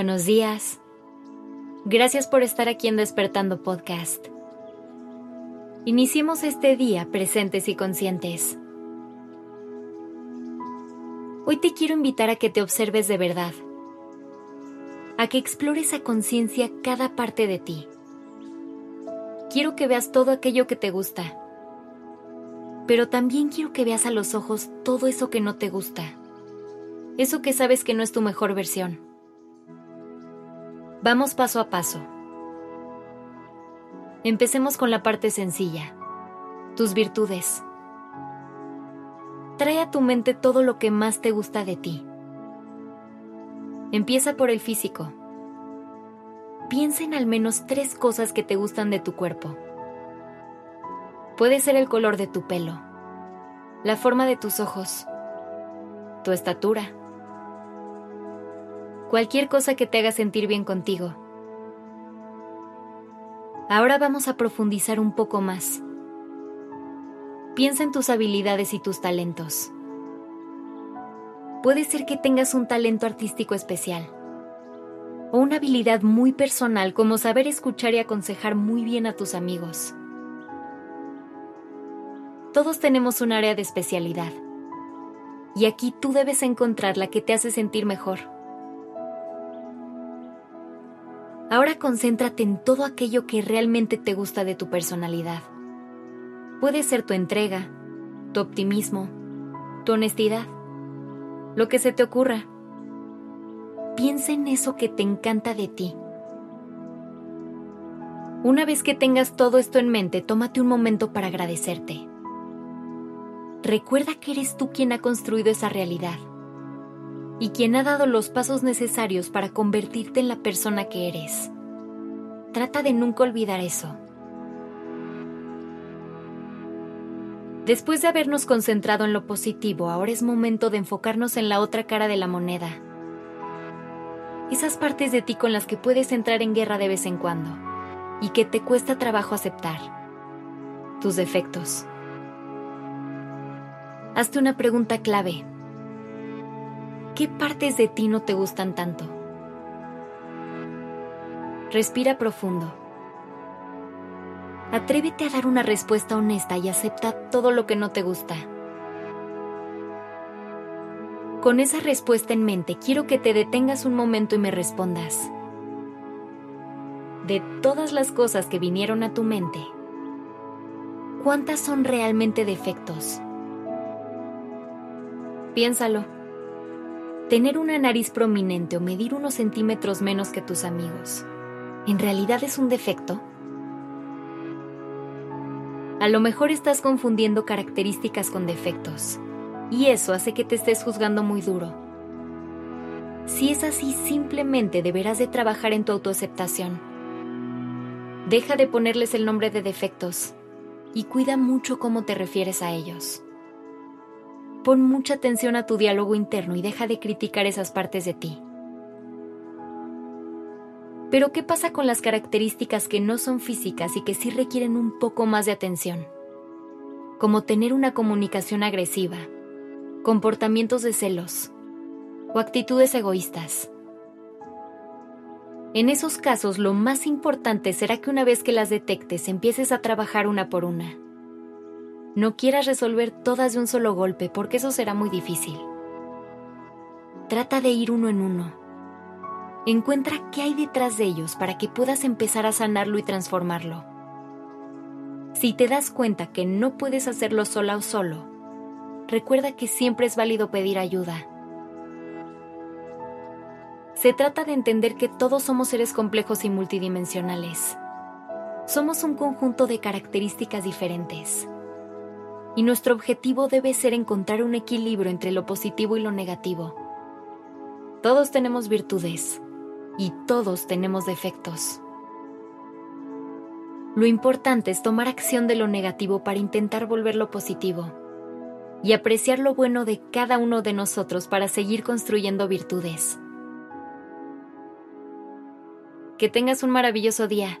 Buenos días. Gracias por estar aquí en Despertando Podcast. Iniciemos este día presentes y conscientes. Hoy te quiero invitar a que te observes de verdad, a que explores a conciencia cada parte de ti. Quiero que veas todo aquello que te gusta, pero también quiero que veas a los ojos todo eso que no te gusta, eso que sabes que no es tu mejor versión. Vamos paso a paso. Empecemos con la parte sencilla, tus virtudes. Trae a tu mente todo lo que más te gusta de ti. Empieza por el físico. Piensa en al menos tres cosas que te gustan de tu cuerpo. Puede ser el color de tu pelo, la forma de tus ojos, tu estatura cualquier cosa que te haga sentir bien contigo. Ahora vamos a profundizar un poco más. Piensa en tus habilidades y tus talentos. Puede ser que tengas un talento artístico especial o una habilidad muy personal como saber escuchar y aconsejar muy bien a tus amigos. Todos tenemos un área de especialidad y aquí tú debes encontrar la que te hace sentir mejor. Ahora concéntrate en todo aquello que realmente te gusta de tu personalidad. Puede ser tu entrega, tu optimismo, tu honestidad, lo que se te ocurra. Piensa en eso que te encanta de ti. Una vez que tengas todo esto en mente, tómate un momento para agradecerte. Recuerda que eres tú quien ha construido esa realidad y quien ha dado los pasos necesarios para convertirte en la persona que eres. Trata de nunca olvidar eso. Después de habernos concentrado en lo positivo, ahora es momento de enfocarnos en la otra cara de la moneda. Esas partes de ti con las que puedes entrar en guerra de vez en cuando y que te cuesta trabajo aceptar. Tus defectos. Hazte una pregunta clave. ¿Qué partes de ti no te gustan tanto? Respira profundo. Atrévete a dar una respuesta honesta y acepta todo lo que no te gusta. Con esa respuesta en mente, quiero que te detengas un momento y me respondas. De todas las cosas que vinieron a tu mente, ¿cuántas son realmente defectos? Piénsalo tener una nariz prominente o medir unos centímetros menos que tus amigos, ¿en realidad es un defecto? A lo mejor estás confundiendo características con defectos, y eso hace que te estés juzgando muy duro. Si es así, simplemente deberás de trabajar en tu autoaceptación. Deja de ponerles el nombre de defectos y cuida mucho cómo te refieres a ellos. Pon mucha atención a tu diálogo interno y deja de criticar esas partes de ti. Pero ¿qué pasa con las características que no son físicas y que sí requieren un poco más de atención? Como tener una comunicación agresiva, comportamientos de celos o actitudes egoístas. En esos casos lo más importante será que una vez que las detectes empieces a trabajar una por una no quieras resolver todas de un solo golpe porque eso será muy difícil. Trata de ir uno en uno. Encuentra qué hay detrás de ellos para que puedas empezar a sanarlo y transformarlo. Si te das cuenta que no puedes hacerlo sola o solo, recuerda que siempre es válido pedir ayuda. Se trata de entender que todos somos seres complejos y multidimensionales. Somos un conjunto de características diferentes y nuestro objetivo debe ser encontrar un equilibrio entre lo positivo y lo negativo. Todos tenemos virtudes y todos tenemos defectos. Lo importante es tomar acción de lo negativo para intentar volverlo positivo y apreciar lo bueno de cada uno de nosotros para seguir construyendo virtudes. Que tengas un maravilloso día.